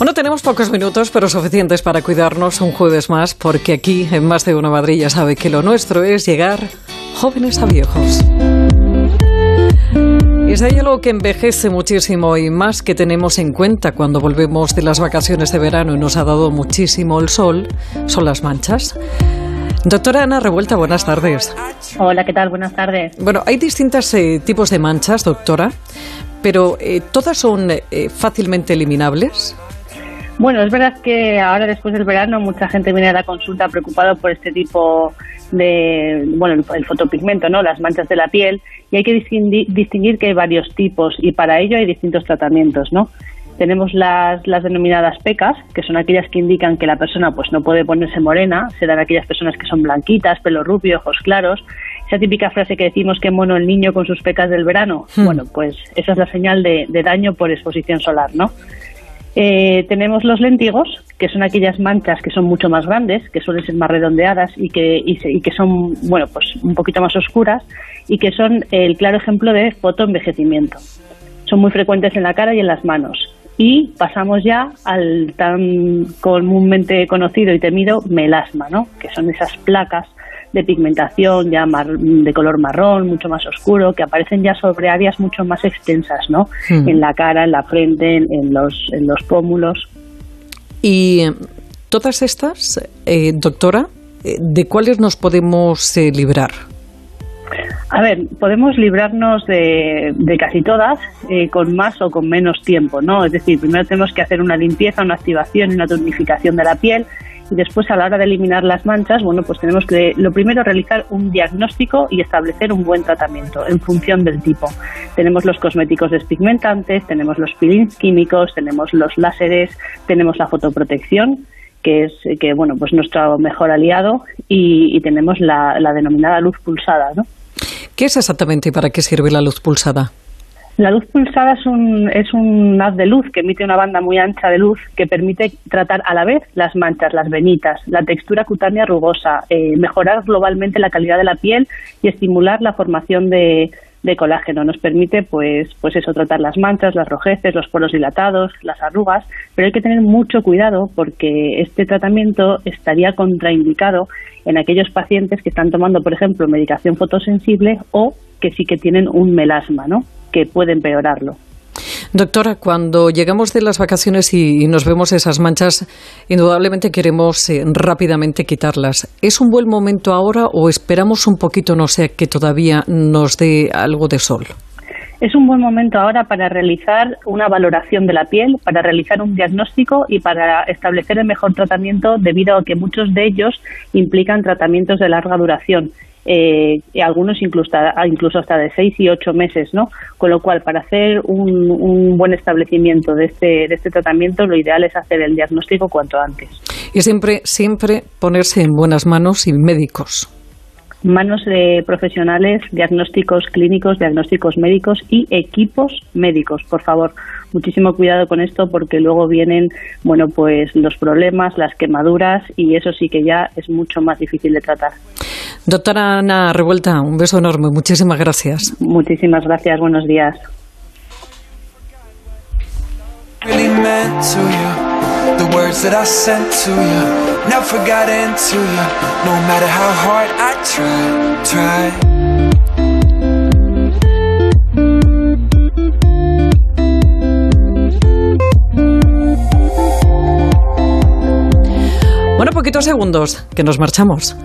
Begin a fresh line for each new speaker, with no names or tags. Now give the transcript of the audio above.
Bueno, tenemos pocos minutos, pero suficientes para cuidarnos un jueves más, porque aquí, en Más de una Madrid, ya sabe que lo nuestro es llegar jóvenes a viejos. Y es algo que envejece muchísimo y más que tenemos en cuenta cuando volvemos de las vacaciones de verano y nos ha dado muchísimo el sol, son las manchas. Doctora Ana Revuelta, buenas tardes.
Hola, ¿qué tal? Buenas tardes.
Bueno, hay distintos eh, tipos de manchas, doctora, pero eh, ¿todas son eh, fácilmente eliminables?
Bueno, es verdad que ahora después del verano mucha gente viene a la consulta preocupada por este tipo de, bueno, el, fotopigmento, ¿no? Las manchas de la piel y hay que distinguir, que hay varios tipos y para ello hay distintos tratamientos, ¿no? Tenemos las, las denominadas pecas, que son aquellas que indican que la persona pues no puede ponerse morena, serán aquellas personas que son blanquitas, pelo rubio, ojos claros. Esa típica frase que decimos que mono el niño con sus pecas del verano, hmm. bueno, pues esa es la señal de, de daño por exposición solar, ¿no? Eh, tenemos los lentigos, que son aquellas manchas que son mucho más grandes, que suelen ser más redondeadas y que, y, que son, bueno, pues un poquito más oscuras y que son el claro ejemplo de fotoenvejecimiento. Son muy frecuentes en la cara y en las manos. Y pasamos ya al tan comúnmente conocido y temido melasma, ¿no? que son esas placas de pigmentación ya de color marrón, mucho más oscuro, que aparecen ya sobre áreas mucho más extensas, ¿no? Hmm. En la cara, en la frente, en, los, en los pómulos.
Y eh, todas estas, eh, doctora, eh, ¿de cuáles nos podemos librar?
A ver, podemos librarnos de, de casi todas con más o con menos tiempo, ¿no? Es decir, primero tenemos que hacer una limpieza, una activación y una tonificación de la piel y después a la hora de eliminar las manchas, bueno, pues tenemos que lo primero realizar un diagnóstico y establecer un buen tratamiento en función del tipo. Tenemos los cosméticos despigmentantes, tenemos los peelings químicos, tenemos los láseres, tenemos la fotoprotección que es que bueno pues nuestro mejor aliado y, tenemos la, la denominada luz pulsada, ¿no?
¿Qué es exactamente y para qué sirve la luz pulsada?
La luz pulsada es un, es un haz de luz que emite una banda muy ancha de luz que permite tratar a la vez las manchas, las venitas, la textura cutánea rugosa, eh, mejorar globalmente la calidad de la piel y estimular la formación de, de colágeno. Nos permite, pues, pues eso, tratar las manchas, las rojeces, los poros dilatados, las arrugas, pero hay que tener mucho cuidado porque este tratamiento estaría contraindicado en aquellos pacientes que están tomando, por ejemplo, medicación fotosensible o que sí que tienen un melasma, ¿no? que puede empeorarlo.
Doctora, cuando llegamos de las vacaciones y, nos vemos esas manchas, indudablemente queremos eh, rápidamente quitarlas. ¿Es un buen momento ahora o esperamos un poquito, no sé, que todavía nos dé algo de sol?
Es un buen momento ahora para realizar una valoración de la piel, para realizar un diagnóstico y para establecer el mejor tratamiento debido a que muchos de ellos implican tratamientos de larga duración eh, y algunos incluso, incluso hasta de seis y ocho meses, ¿no? Con lo cual, para hacer un, buen establecimiento de este, de este tratamiento, lo ideal es hacer el diagnóstico cuanto antes.
Y siempre, siempre ponerse en buenas manos y médicos
manos de profesionales, diagnósticos clínicos, diagnósticos médicos y equipos médicos, por favor. Muchísimo cuidado con esto porque luego vienen, bueno, pues los problemas, las quemaduras y eso sí que ya es mucho más difícil de tratar.
Doctora Ana Revuelta, un beso enorme. Muchísimas gracias.
Muchísimas gracias. Buenos días.
Bueno, poquitos segundos, que nos marchamos.